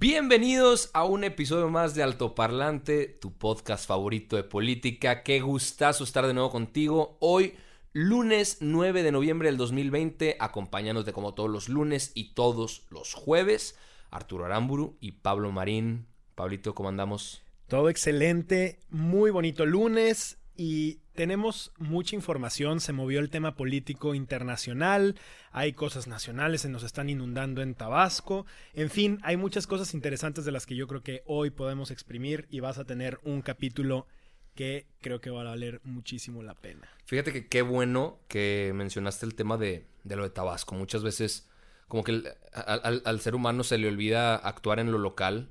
Bienvenidos a un episodio más de Altoparlante, tu podcast favorito de política. Qué gustazo estar de nuevo contigo. Hoy, lunes 9 de noviembre del 2020, acompañándote como todos los lunes y todos los jueves. Arturo Aramburu y Pablo Marín. Pablito, ¿cómo andamos? Todo excelente, muy bonito lunes y tenemos mucha información, se movió el tema político internacional, hay cosas nacionales, se nos están inundando en Tabasco, en fin, hay muchas cosas interesantes de las que yo creo que hoy podemos exprimir y vas a tener un capítulo que creo que va a valer muchísimo la pena. Fíjate que qué bueno que mencionaste el tema de, de lo de Tabasco. Muchas veces como que el, al, al ser humano se le olvida actuar en lo local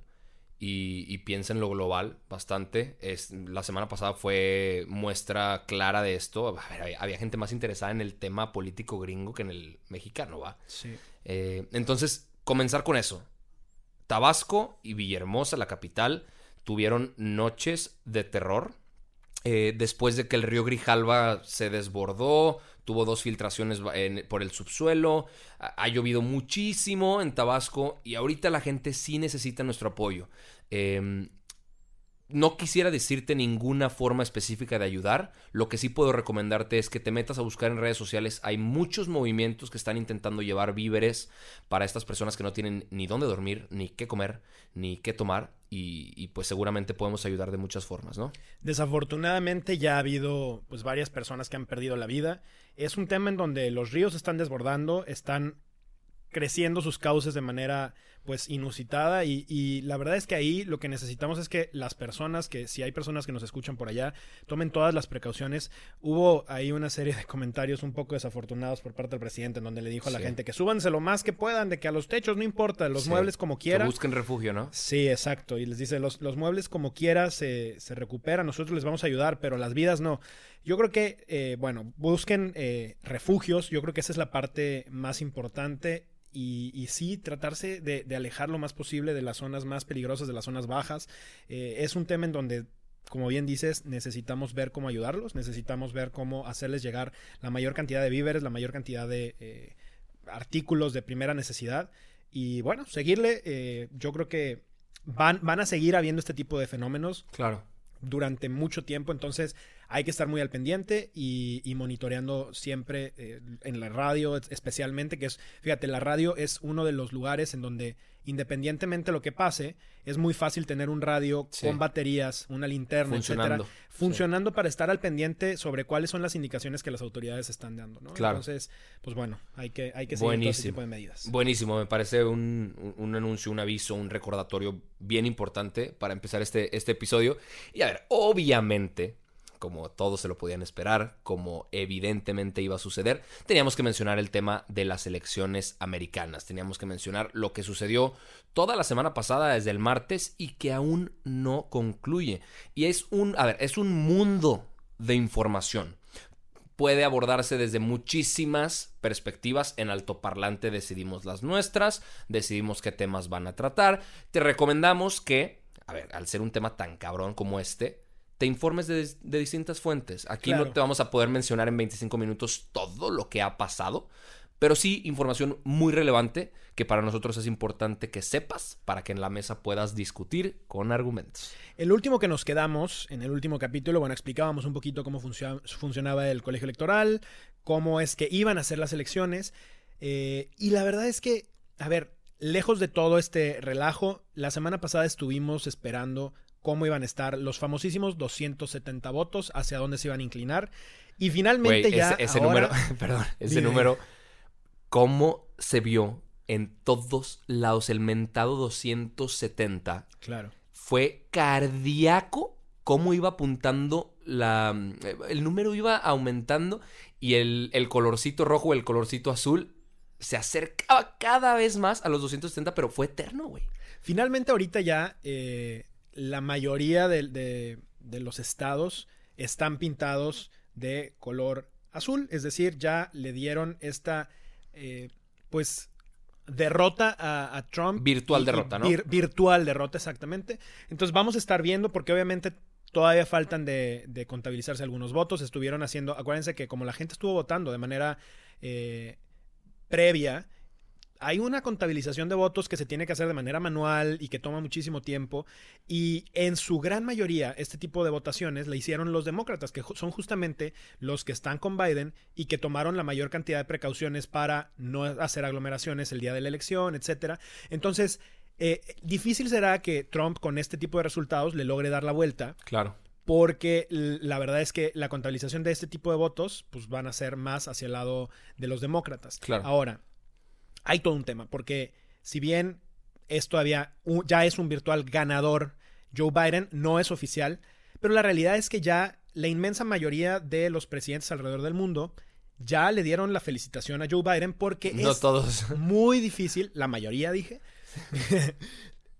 y, y, piensa en lo global bastante. Es, la semana pasada fue muestra clara de esto. A ver, había, había, gente más interesada en el tema político gringo que en el mexicano, ¿va? Sí. Eh, entonces, comenzar con eso. Tabasco y Villahermosa, la capital, tuvieron noches de terror. Eh, después de que el río Grijalva se desbordó, tuvo dos filtraciones por el subsuelo, ha, ha, llovido muchísimo en Tabasco y ahorita la gente sí necesita nuestro apoyo. Eh, no quisiera decirte ninguna forma específica de ayudar, lo que sí puedo recomendarte es que te metas a buscar en redes sociales, hay muchos movimientos que están intentando llevar víveres para estas personas que no tienen ni dónde dormir, ni qué comer, ni qué tomar, y, pues seguramente podemos ayudar de muchas formas, ¿no? Desafortunadamente ya ha habido pues varias personas que han perdido la vida. Es un tema en donde los ríos están desbordando, están creciendo sus cauces de manera pues inusitada y, y, la verdad es que ahí lo que necesitamos es que las personas que si hay personas que nos escuchan por allá tomen todas las precauciones. Hubo ahí una serie de comentarios un poco desafortunados por parte del presidente en donde le dijo a la sí. gente que súbanse lo más que puedan de que a los techos no importa los sí. muebles como quiera. que busquen refugio no sí exacto. Y les dice los, los muebles como quiera se, se recuperan nosotros les vamos a ayudar pero las vidas no. Yo creo que eh, bueno busquen eh, refugios. Yo creo que esa es la parte más importante y, y, sí tratarse de, alejar lo más posible de las zonas más peligrosas, de las zonas bajas. Eh, es un tema en donde, como bien dices, necesitamos ver cómo ayudarlos, necesitamos ver cómo hacerles llegar la mayor cantidad de víveres, la mayor cantidad de eh, artículos de primera necesidad. Y bueno, seguirle, eh, yo creo que van, van a seguir habiendo este tipo de fenómenos. Claro. Durante mucho tiempo, entonces hay que estar muy al pendiente y, y monitoreando siempre eh, en la radio especialmente, que es, fíjate, la radio es uno de los lugares en donde independientemente de lo que pase, es muy fácil tener un radio sí. con baterías, una linterna, funcionando, etcétera, funcionando sí. para estar al pendiente sobre cuáles son las indicaciones que las autoridades están dando, ¿no? Claro. Entonces, pues bueno, hay que, hay que seguir Buenísimo. todo ese tipo de medidas. Buenísimo, me parece un, un, anuncio, un aviso, un recordatorio bien importante para empezar este, este episodio. Y a ver, obviamente, como todos se lo podían esperar, como evidentemente iba a suceder, teníamos que mencionar el tema de las elecciones americanas. Teníamos que mencionar lo que sucedió toda la semana pasada desde el martes y que aún no concluye. Y es un, a ver, es un mundo de información. Puede abordarse desde muchísimas perspectivas. En altoparlante decidimos las nuestras, decidimos qué temas van a tratar. Te recomendamos que, a ver, al ser un tema tan cabrón como este, te informes de, de distintas fuentes. Aquí claro. no te vamos a poder mencionar en 25 minutos todo lo que ha pasado, pero sí información muy relevante que para nosotros es importante que sepas para que en la mesa puedas discutir con argumentos. El último que nos quedamos, en el último capítulo, bueno, explicábamos un poquito cómo funcionaba el colegio electoral, cómo es que iban a ser las elecciones. Eh, y la verdad es que, a ver, lejos de todo este relajo, la semana pasada estuvimos esperando cómo iban a estar los famosísimos 270 votos, hacia dónde se iban a inclinar. Y finalmente ya. Ese, ese ahora- número, perdón, ese Dime. número, ¿cómo se vio en todos lados? El mentado 270 Claro. fue cardíaco. Cómo iba apuntando la. El número iba aumentando y el, el colorcito rojo, el colorcito azul, se acercaba cada vez más a los 270, pero fue eterno, güey. Finalmente, ahorita ya eh, la mayoría de, de- de los estados están pintados de color azul, es decir, ya le dieron esta, eh, pues, derrota a, a Trump. Virtual derrota, ¿no? vir- virtual derrota, exactamente. Entonces vamos a estar viendo, porque obviamente todavía faltan de, de contabilizarse algunos votos. Estuvieron haciendo, acuérdense que como la gente estuvo votando de manera eh, previa, hay una contabilización de votos que se tiene que hacer de manera manual y que toma muchísimo tiempo. Y en su gran mayoría, este tipo de votaciones la hicieron los demócratas, que son justamente los que están con Biden y que tomaron la mayor cantidad de precauciones para no hacer aglomeraciones el día de la elección, etcétera. Entonces, eh, difícil será que Trump con este tipo de resultados le logre dar la vuelta Claro. porque la verdad es que la contabilización de este tipo de votos pues van a ser más hacia el lado de los demócratas. Claro. Ahora, hay todo un tema, porque si bien es todavía un- ya es un virtual ganador, Joe Biden no es oficial, pero la realidad es que ya la inmensa mayoría de los presidentes alrededor del mundo ya le dieron la felicitación a Joe Biden porque No es todos. muy difícil, la mayoría dije,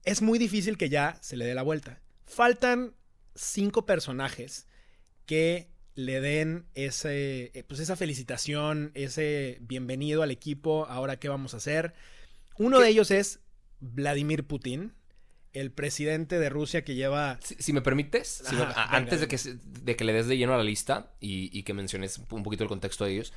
es muy difícil que ya se le dé la vuelta. Faltan cinco personajes que le den ese, eh, pues esa felicitación, ese bienvenido al equipo, ahora qué vamos a hacer. Uno de ellos es Vladimir Putin, el presidente de Rusia que lleva... Si, si me permites, si me- Ajá, a- venga, antes de que, se- de que le des de lleno a la lista y, y que menciones un poquito el contexto de ellos,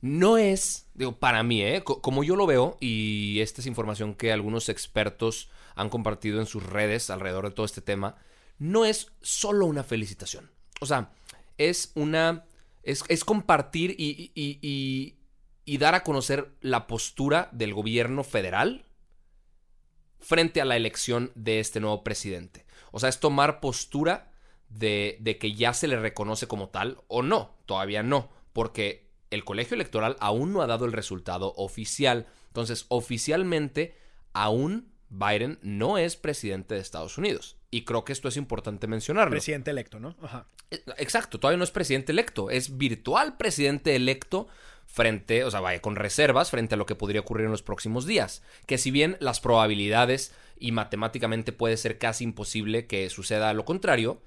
no es, digo, para mí, ¿eh? Co- como yo lo veo, y esta es información que algunos expertos han compartido en sus redes alrededor de todo este tema, no es solo una felicitación. O sea, es una... Es, es compartir y, y- y- y dar a conocer la postura del gobierno federal frente a la elección de este nuevo presidente. O sea, es tomar postura de, de que ya se le reconoce como tal o no. Todavía no, porque el colegio electoral aún no ha dado el resultado oficial. Entonces, oficialmente, aún Biden no es presidente de Estados Unidos. Y creo que esto es importante mencionarlo. Presidente electo, ¿no? Ajá. Eh, Exacto, todavía no es presidente electo, es virtual presidente electo frente, o sea, vaya, con reservas frente a lo que podría ocurrir en los próximos días. Que si bien las probabilidades y matemáticamente puede ser casi imposible que suceda lo contrario,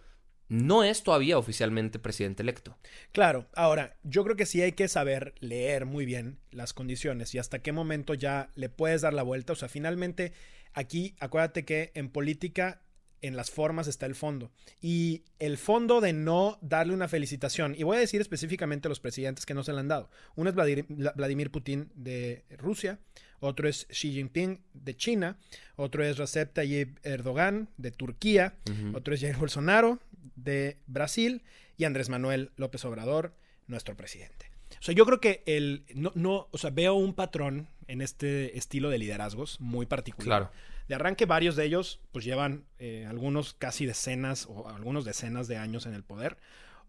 no es todavía oficialmente presidente electo. Claro, ahora, yo creo que sí hay que saber leer muy bien las condiciones y hasta qué momento ya le puedes dar la vuelta. O sea, finalmente, aquí acuérdate que en política, en las formas está el fondo. Y el fondo de no darle una felicitación, y voy a decir específicamente a los presidentes que no se le han dado. Uno es Vladimir, Vladimir Putin de Rusia, otro es Xi Jinping de China, otro es Recep Tayyip Erdogan de Turquía, otro es Jair Bolsonaro de Brasil y Andrés Manuel López Obrador, nuestro presidente. O sea, yo creo que el no, no, o sea, veo un patrón en este estilo de liderazgos muy particular. Claro. De arranque, varios de ellos, pues llevan eh, algunos casi decenas o algunos decenas de años en el poder.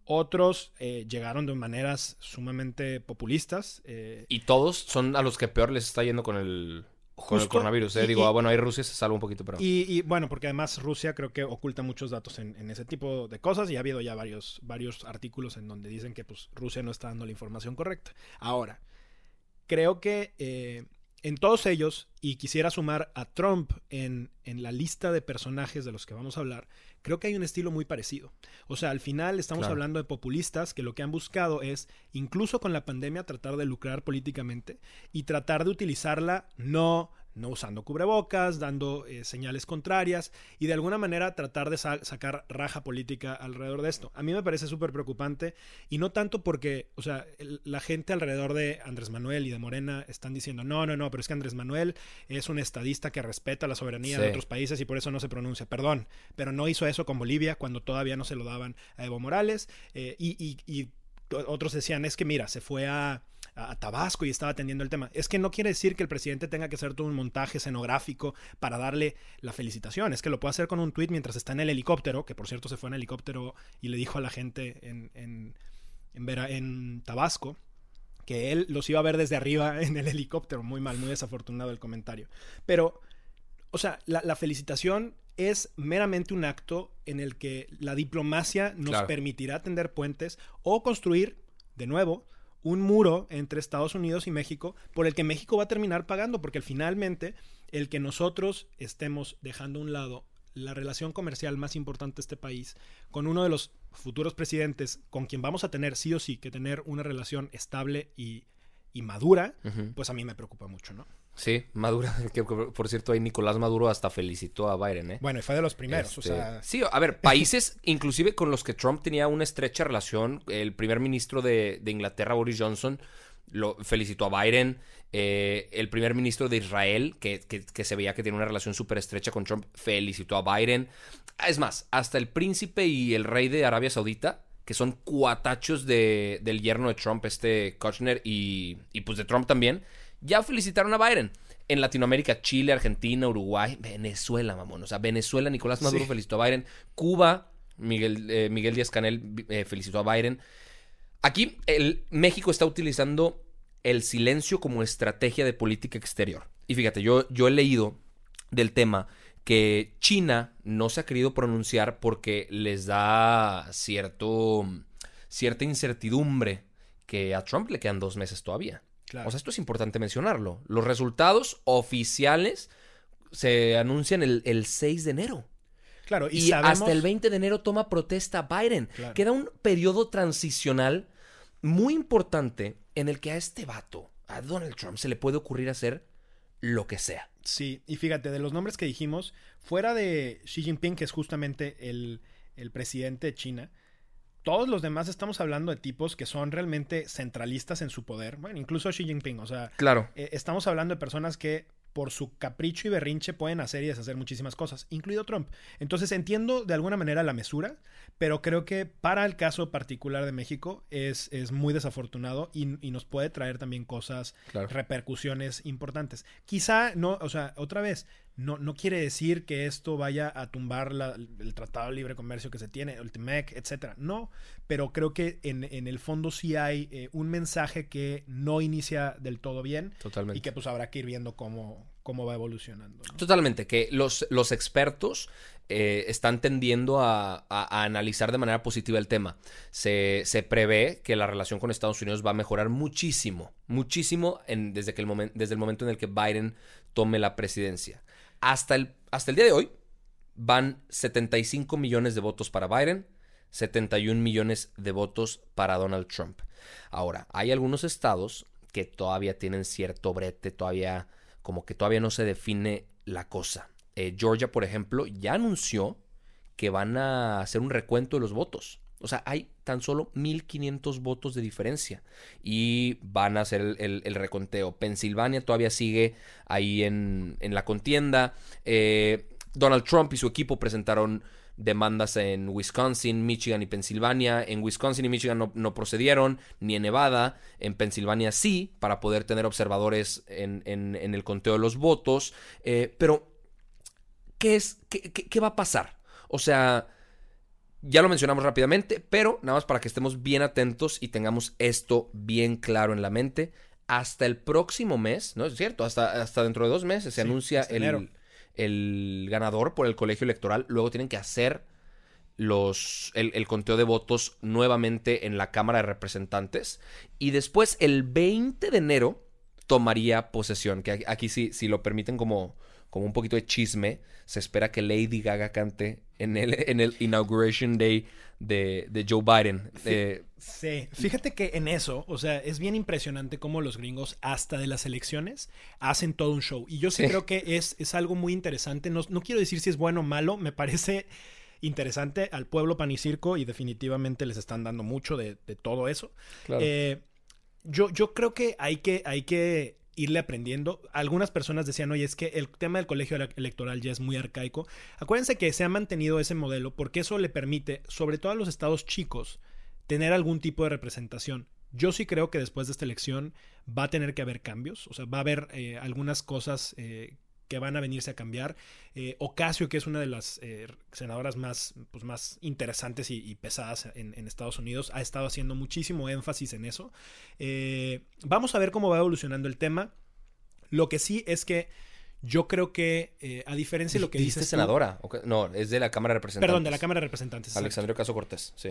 Otros eh, llegaron de maneras sumamente populistas. eh, Y todos son a los que peor les está yendo con el, con el coronavirus. ¿eh? y- Digo, y- ah, bueno, ahí Rusia se salva un poquito, pero... Y, y, bueno, porque además Rusia creo que oculta muchos datos en, en ese tipo de cosas y ha habido ya varios, varios artículos en donde dicen que pues, Rusia no está dando la información correcta. Ahora, creo que en todos ellos, y quisiera sumar a Trump en, en la lista de personajes de los que vamos a hablar, creo que hay un estilo muy parecido. O sea, al final estamos Claro. hablando de populistas que lo que han buscado es, incluso con la pandemia, tratar de lucrar políticamente y tratar de utilizarla no no usando cubrebocas, dando eh, señales contrarias y de alguna manera tratar de sa- sacar raja política alrededor de esto. A mí me parece súper preocupante y no tanto porque, o sea, el- la gente alrededor de Andrés Manuel y de Morena están diciendo, no, no, no, pero es que Andrés Manuel es un estadista que respeta la soberanía de otros países y por eso no se pronuncia. Perdón, pero no hizo eso con Bolivia cuando todavía no se lo daban a Evo Morales eh, y, y- y otros decían, es que mira, se fue a, a, Tabasco y estaba atendiendo el tema. Es que no quiere decir que el presidente tenga que hacer todo un montaje escenográfico para darle la felicitación. Es que lo puede hacer con un tuit mientras está en el helicóptero, que por cierto se fue en helicóptero y le dijo a la gente en, en, en Tabasco que él los iba a ver desde arriba en el helicóptero. Muy mal, muy desafortunado el comentario. Pero, o sea, la, felicitación es meramente un acto en el que la diplomacia nos permitirá tender puentes o construir, de nuevo, un muro entre Estados Unidos y México por el que México va a terminar pagando, porque finalmente el que nosotros estemos dejando a un lado la relación comercial más importante de este país con uno de los futuros presidentes con quien vamos a tener sí o sí que tener una relación estable y, madura, pues a mí me preocupa mucho, ¿no? Sí, Maduro, que por cierto ahí Nicolás Maduro hasta felicitó a Biden, ¿eh? Bueno, y fue de los primeros, o este, sea... Sí, a ver, países inclusive con los que Trump tenía una estrecha relación, el primer ministro de, Inglaterra, Boris Johnson, lo felicitó a Biden, eh, el primer ministro de Israel, que, se veía que tiene una relación súper estrecha con Trump, felicitó a Biden. Es más, hasta el príncipe y el rey de Arabia Saudita, que son cuatachos de, del yerno de Trump, este Kushner, y, y pues de Trump también, ya felicitaron a Biden. En Latinoamérica, Chile, Argentina, Uruguay, Venezuela, mamón. O sea, Venezuela, Nicolás Maduro felicitó a Biden. Cuba, Miguel, eh, Miguel Díaz Canel eh, felicitó a Biden. Aquí, el, México está utilizando el silencio como estrategia de política exterior. Y fíjate, yo, yo he leído del tema que China no se ha querido pronunciar porque les da cierto, cierta incertidumbre que a Trump le quedan dos meses todavía. O sea, esto es importante mencionarlo. Los resultados oficiales se anuncian el, 6 de enero. Claro, y, hasta el 20 de enero toma protesta Biden. Queda un periodo transicional muy importante en el que a este vato, a Donald Trump, se le puede ocurrir hacer lo que sea. Sí, y fíjate, de los nombres que dijimos, fuera de Xi Jinping, que es justamente el, el presidente de China, todos los demás estamos hablando de tipos que son realmente centralistas en su poder. Bueno, incluso Xi Jinping, o sea, claro. Eh, estamos hablando de personas que por su capricho y berrinche pueden hacer y deshacer muchísimas cosas, incluido Trump. Entonces entiendo de alguna manera la mesura, pero creo que para el caso particular de México es, es muy desafortunado y, nos puede traer también cosas, repercusiones importantes. Quizá no, o sea, otra vez, no, no quiere decir que esto vaya a tumbar el Tratado de Libre Comercio que se tiene, el TMEC, etcétera. No, pero creo que en, el fondo sí hay eh, un mensaje que no inicia del todo bien. Totalmente. Y que pues habrá que ir viendo cómo, cómo va evolucionando. Totalmente, que los, los expertos eh, están tendiendo a, analizar de manera positiva el tema. Se, prevé que la relación con Estados Unidos va a mejorar muchísimo, muchísimo desde, que el desde el momento en el que Biden tome la presidencia. Hasta el, hasta el día de hoy van 75 millones de votos para Biden, 71 millones de votos para Donald Trump. Ahora, hay algunos estados que todavía tienen cierto brete, todavía como que todavía no se define la cosa. Eh, Georgia, por ejemplo, ya anunció que van a hacer un recuento de los votos. O sea, hay tan solo 1.500 votos de diferencia y van a hacer el, reconteo. Pensilvania todavía sigue ahí en, la contienda. Eh, Donald Trump y su equipo presentaron demandas en Wisconsin, Michigan y Pensilvania. En Wisconsin y Michigan no, procedieron, ni en Nevada. En Pensilvania sí, para poder tener observadores en, el conteo de los votos. Eh, pero, ¿qué es? qué va a pasar? O sea, ya lo mencionamos rápidamente, pero nada más para que estemos bien atentos y tengamos esto bien claro en la mente. Hasta el próximo mes, ¿no es cierto? Hasta, hasta dentro de dos meses se anuncia el, el, ganador por el colegio electoral. Luego tienen que hacer los, el, conteo de votos nuevamente en la Cámara de Representantes. Y después, el 20 de enero, tomaría posesión. Que aquí si lo permiten como, como un poquito de chisme, se espera que Lady Gaga cante en el, en el Inauguration Day de, Joe Biden. Eh, sí, fíjate que en eso, o sea, es bien impresionante cómo los gringos, hasta de las elecciones, hacen todo un show. Y yo sí, creo que es, es algo muy interesante. No, quiero decir si es bueno o malo, me parece interesante al pueblo pan y circo y definitivamente les están dando mucho de, todo eso. Eh, yo, yo creo que hay que, hay que irle aprendiendo. Algunas personas decían, oye, es que el tema del colegio electoral ya es muy arcaico. Acuérdense que se ha mantenido ese modelo porque eso le permite, sobre todo a los estados chicos, tener algún tipo de representación. Yo sí creo que después de esta elección va a tener que haber cambios, o sea, va a haber eh, algunas cosas eh, que van a venirse a cambiar. Eh, Ocasio, que es una de las eh, senadoras más, pues, más interesantes y, y pesadas en, en, Estados Unidos, ha estado haciendo muchísimo énfasis en eso. Eh, vamos a ver cómo va evolucionando el tema. Lo que sí es que yo creo que, a diferencia de lo que dices. senadora? No, es de la Cámara de Representantes. Perdón, de la Cámara de Representantes. Alexandria Caso Cortés, sí.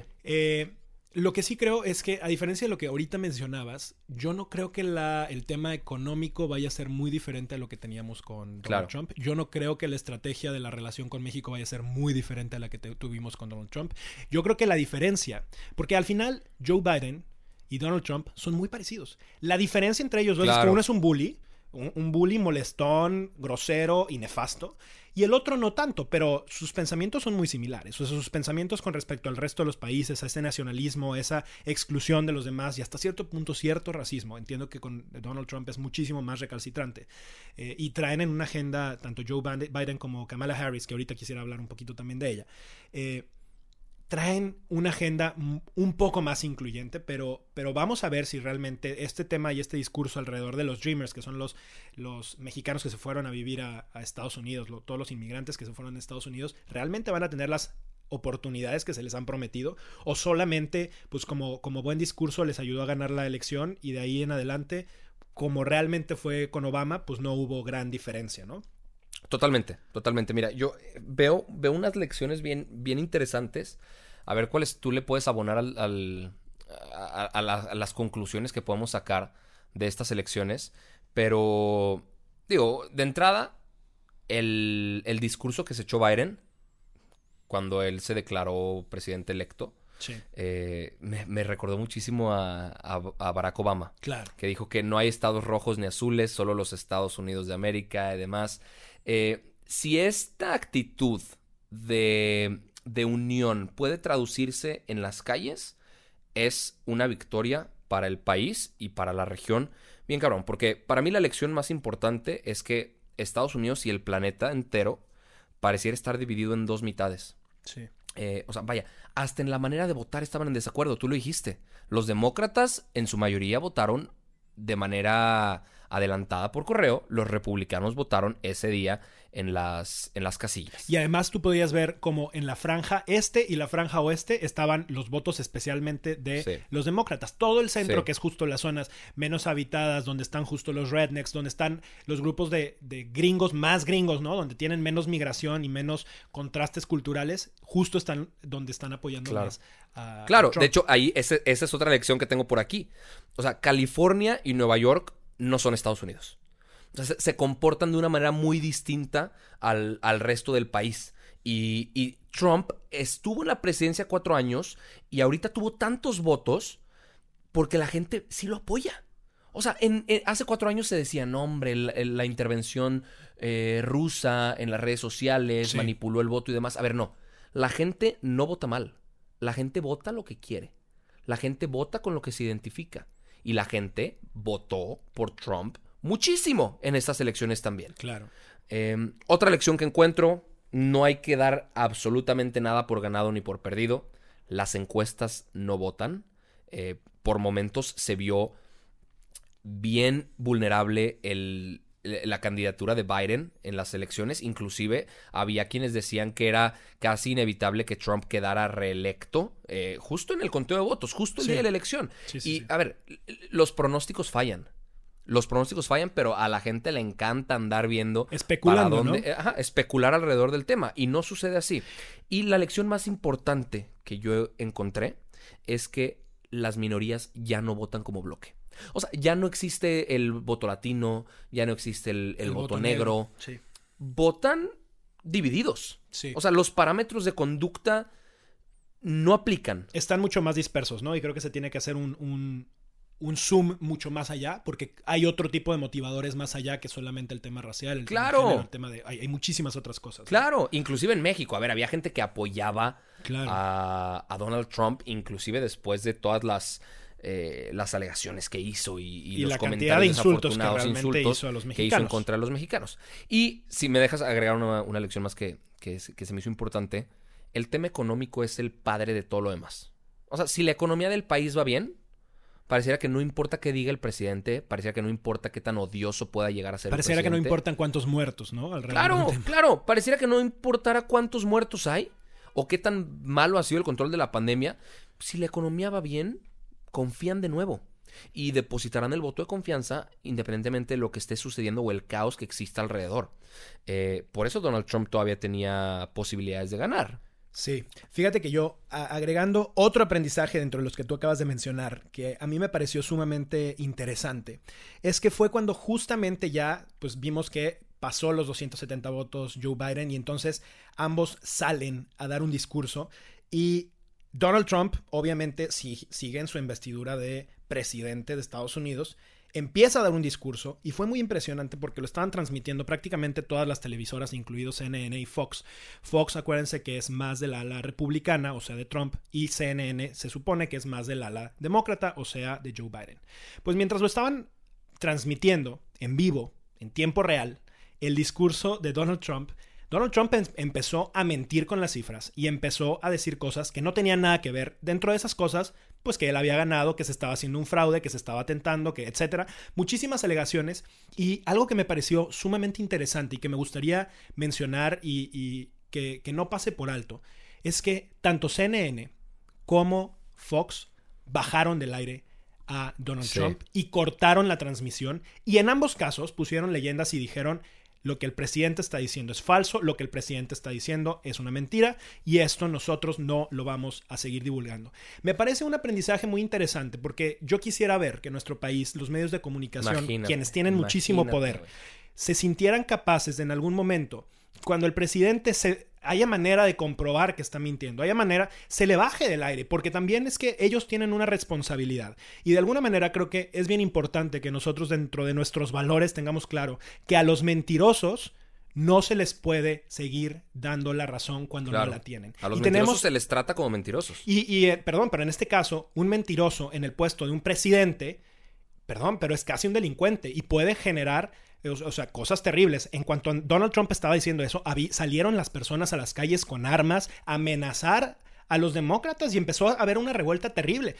Lo que sí creo es que, a diferencia de lo que ahorita mencionabas, yo no creo que la, el tema económico vaya a ser muy diferente a lo que teníamos con Donald Claro. Trump. Yo no creo que la estrategia de la relación con México vaya a ser muy diferente a la que te- tuvimos con Donald Trump. Yo creo que la diferencia, porque al final Joe Biden y Donald Trump son muy parecidos. La diferencia entre ellos dos es que Claro. uno es un bully, un, bully molestón, grosero y nefasto, y el otro no tanto, pero sus pensamientos son muy similares. Sus pensamientos con respecto al resto de los países, a ese nacionalismo, esa exclusión de los demás y hasta cierto punto cierto racismo. Entiendo que con Donald Trump es muchísimo más recalcitrante. Eh, y traen en una agenda tanto Joe Biden Biden como Kamala Harris, que ahorita quisiera hablar un poquito también de ella. eh, traen una agenda un poco más incluyente, pero, pero vamos a ver si realmente este tema y este discurso alrededor de los Dreamers, que son los, los mexicanos que se fueron a vivir a, Estados Unidos, todos los inmigrantes que se fueron a Estados Unidos, realmente van a tener las oportunidades que se les han prometido o solamente pues como, como buen discurso les ayudó a ganar la elección y de ahí en adelante como realmente fue con Obama pues no hubo gran diferencia, ¿no? Totalmente, totalmente. Mira, yo eh, veo, veo unas lecciones bien, bien interesantes. A ver cuáles tú le puedes abonar al, al- a, a la- a las conclusiones que podemos sacar de estas elecciones. Pero, digo, de entrada, el, el discurso que se echó Biden cuando él se declaró presidente electo Sí, eh, me, me recordó muchísimo a, a- a Barack Obama claro. que dijo que no hay estados rojos ni azules, solo los Estados Unidos de América y demás. Eh, si esta actitud de, de unión puede traducirse en las calles, es una victoria para el país y para la región. Bien cabrón, porque para mí la lección más importante es que Estados Unidos y el planeta entero pareciera estar dividido en dos mitades. Sí. Eh, o sea, vaya, hasta en la manera de votar estaban en desacuerdo, tú lo dijiste. Los demócratas en su mayoría votaron de manera adelantada por correo, los republicanos votaron ese día en las, en las casillas. Y además tú podías ver como en la franja este y la franja oeste estaban los votos especialmente de Sí. los demócratas. Todo el centro, Sí. que es justo las zonas menos habitadas, donde están justo los rednecks, donde están los grupos de, de gringos más gringos, ¿no? Donde tienen menos migración y menos contrastes culturales, justo están donde están apoyando Claro. más a Claro, Trump. de hecho, ahí ese- esa es otra lección que tengo por aquí. O sea, California y Nueva York no son Estados Unidos. O sea, se, se comportan de una manera muy distinta al, al resto del país. Y, y Trump estuvo en la presidencia cuatro años y ahorita tuvo tantos votos porque la gente sí lo apoya. O sea, en, en- hace cuatro años se decía, no, hombre, la, la intervención eh, rusa en las redes sociales Sí. manipuló el voto y demás. A ver, no. La gente no vota mal. La gente vota lo que quiere. La gente vota con lo que se identifica. Y la gente votó por Trump muchísimo en estas elecciones también. Claro. Eh, otra lección que encuentro, no hay que dar absolutamente nada por ganado ni por perdido. Las encuestas no votan. Eh, por momentos se vio bien vulnerable el- la candidatura de Biden en las elecciones. Inclusive había quienes decían que era casi inevitable que Trump quedara reelecto eh, justo en el conteo de votos, justo el Sí. día de la elección. Sí, sí, y a ver, los pronósticos fallan. Los pronósticos fallan, pero a la gente le encanta andar viendo Especulando, para dónde- ¿no? ajá, especular alrededor del tema. Y no sucede así. Y la lección más importante que yo encontré es que las minorías ya no votan como bloque. O sea, ya no existe el voto latino, ya no existe el, el voto, negro. Sí. Votan divididos. Sí. O sea, los parámetros de conducta no aplican. están mucho más dispersos, ¿no? Y creo que se tiene que hacer un, un, un zoom mucho más allá, porque hay otro tipo de motivadores más allá que solamente el tema racial, el tema de Claro. género, el tema de... Hay, hay muchísimas otras cosas. ¿no? Claro, inclusive en México. A ver, había gente que apoyaba Claro. a, a Donald Trump, inclusive después de todas las, eh, las alegaciones que hizo y, y Y los la comentarios de insultos que desafortunados realmente insultos hizo a los que hizo en contra de los mexicanos. Y si me dejas agregar una, una lección más que, que, es- que se me hizo importante, el tema económico es el padre de todo lo demás. O sea, si la economía del país va bien, pareciera que no importa qué diga el presidente, pareciera que no importa qué tan odioso pueda llegar a ser Pareciera el que no presidente. importan cuántos muertos, ¿no? Alrededor Claro, claro, pareciera que no importara cuántos muertos hay o qué tan malo ha sido el control de la pandemia. Si la economía va bien, confían de nuevo y depositarán el voto de confianza independientemente de lo que esté sucediendo o el caos que exista alrededor. Eh, por eso Donald Trump todavía tenía posibilidades de ganar. Sí, fíjate que yo, agregando otro aprendizaje dentro de los que tú acabas de mencionar, que a mí me pareció sumamente interesante, es que fue cuando justamente ya, pues vimos que pasó los 270 votos Joe Biden y entonces ambos salen a dar un discurso y Donald Trump, obviamente, si- sigue en su investidura de presidente de Estados Unidos, empieza a dar un discurso y fue muy impresionante porque lo estaban transmitiendo prácticamente todas las televisoras, incluidos CNN y Fox. Fox, acuérdense que es más del ala republicana, o sea, de Trump, y CNN se supone que es más del ala demócrata, o sea, de Joe Biden. Pues mientras lo estaban transmitiendo en vivo, en tiempo real, el discurso de Donald Trump, Donald Trump em- empezó a mentir con las cifras y empezó a decir cosas que no tenían nada que ver. Dentro de esas cosas, pues que él había ganado, que se estaba haciendo un fraude, que se estaba tentando, que etcétera. Muchísimas alegaciones y algo que me pareció sumamente interesante y que me gustaría mencionar y, y que, que no pase por alto es que tanto CNN como Fox bajaron del aire a Donald Sí. Trump y cortaron la transmisión y en ambos casos pusieron leyendas y dijeron lo que el presidente está diciendo es falso, lo que el presidente está diciendo es una mentira y esto nosotros no lo vamos a seguir divulgando. Me parece un aprendizaje muy interesante porque yo quisiera ver que nuestro país, los medios de comunicación, Imagínate, quienes tienen muchísimo poder, se sintieran capaces de en algún momento, cuando el presidente se haya manera de comprobar que está mintiendo, haya manera, se le baje del aire, porque también es que ellos tienen una responsabilidad. Y de alguna manera creo que es bien importante que nosotros dentro de nuestros valores tengamos claro que a los mentirosos no se les puede seguir dando la razón cuando Claro. no la tienen. A los y mentirosos se les trata como mentirosos. y, y, eh, perdón, pero en este caso, un mentiroso en el puesto de un presidente, perdón, pero es casi un delincuente y puede generar, o, sea, cosas terribles. En cuanto Donald Trump estaba diciendo eso, salieron las personas a las calles con armas a amenazar a los demócratas y empezó a haber una revuelta terrible.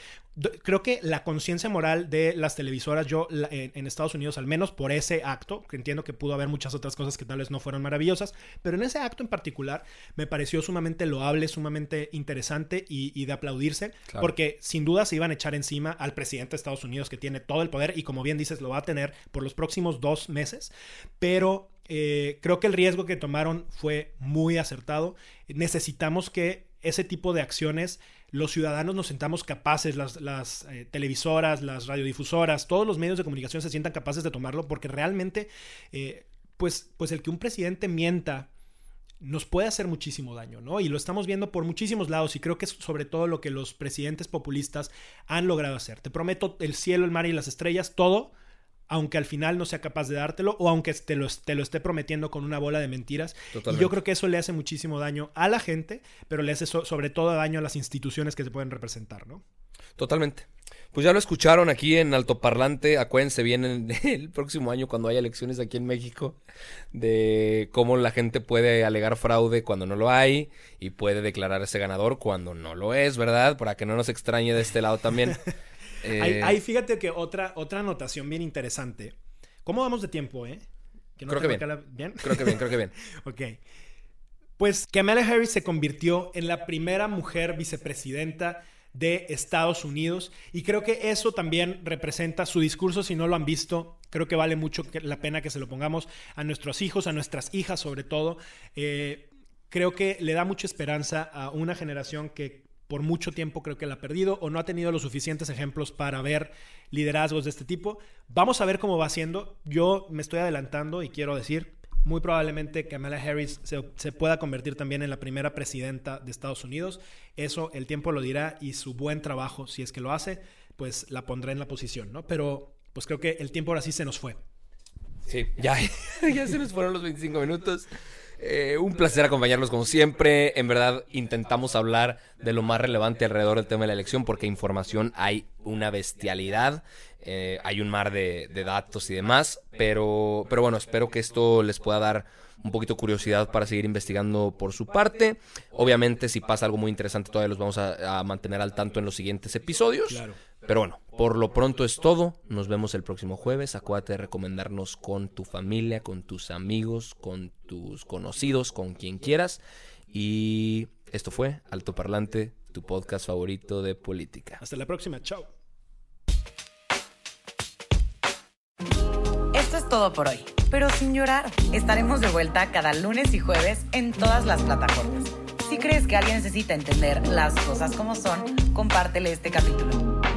Creo que la conciencia moral de las televisoras, yo en, en Estados Unidos, al menos por ese acto, que entiendo que pudo haber muchas otras cosas que tal vez no fueron maravillosas, pero en ese acto en particular me pareció sumamente loable, sumamente interesante y, y de aplaudirse, Claro. porque sin duda se iban a echar encima al presidente de Estados Unidos que tiene todo el poder y como bien dices lo va a tener por los próximos dos meses, pero eh, creo que el riesgo que tomaron fue muy acertado. Necesitamos que ese tipo de acciones los ciudadanos nos sentamos capaces, las, las eh, televisoras, las radiodifusoras, todos los medios de comunicación se sientan capaces de tomarlo porque realmente, eh, pues, pues el que un presidente mienta nos puede hacer muchísimo daño, ¿no? Y lo estamos viendo por muchísimos lados y creo que es sobre todo lo que los presidentes populistas han logrado hacer. Te prometo el cielo, el mar y las estrellas, todo, aunque al final no sea capaz de dártelo o aunque te lo, te lo esté prometiendo con una bola de mentiras. Y yo creo que eso le hace muchísimo daño a la gente, pero le hace so- sobre todo daño a las instituciones que se pueden representar, ¿no? Totalmente. Pues ya lo escucharon aquí en Altoparlante. Acuérdense bien en el próximo año cuando haya elecciones aquí en México de cómo la gente puede alegar fraude cuando no lo hay y puede declararse ganador cuando no lo es, ¿verdad? Para que no nos extrañe de este lado también. Eh, hay, fíjate que otra, otra anotación bien interesante. ¿Cómo vamos de tiempo, eh? Que Creo que bien. la- ¿Bien? Creo que bien, creo que bien. Ok. Pues Kamala Harris se convirtió en la primera mujer vicepresidenta de Estados Unidos y creo que eso también representa su discurso, si no lo han visto, creo que vale mucho la pena que se lo pongamos a nuestros hijos, a nuestras hijas sobre todo. Eh, creo que le da mucha esperanza a una generación que por mucho tiempo creo que la ha perdido o no ha tenido los suficientes ejemplos para ver liderazgos de este tipo. Vamos a ver cómo va siendo. Yo me estoy adelantando y quiero decir, muy probablemente Kamala Harris se, se pueda convertir también en la primera presidenta de Estados Unidos. Eso el tiempo lo dirá y su buen trabajo, si es que lo hace, pues la pondrá en la posición, ¿no? Pero pues creo que el tiempo ahora sí se nos fue. Sí, ya, ya se nos fueron los 25 minutos. Eh, un placer acompañarlos como siempre. En verdad intentamos hablar de lo más relevante alrededor del tema de la elección porque información hay una bestialidad. Eh, hay un mar de, de datos y demás. Pero, pero bueno, espero que esto les pueda dar un poquito de curiosidad para seguir investigando por su parte. Obviamente si pasa algo muy interesante todavía los vamos a, a mantener al tanto en los siguientes episodios. Claro. Pero bueno, por lo pronto es todo. Nos vemos el próximo jueves. Acuérdate de recomendarnos con tu familia, con tus amigos, con tus conocidos, con quien quieras. Y esto fue Alto Parlante, tu podcast favorito de política. Hasta la próxima. Chao. Esto es todo por hoy, pero sin llorar. Estaremos de vuelta cada lunes y jueves en todas las plataformas. Si crees que alguien necesita entender las cosas como son, compártele este capítulo.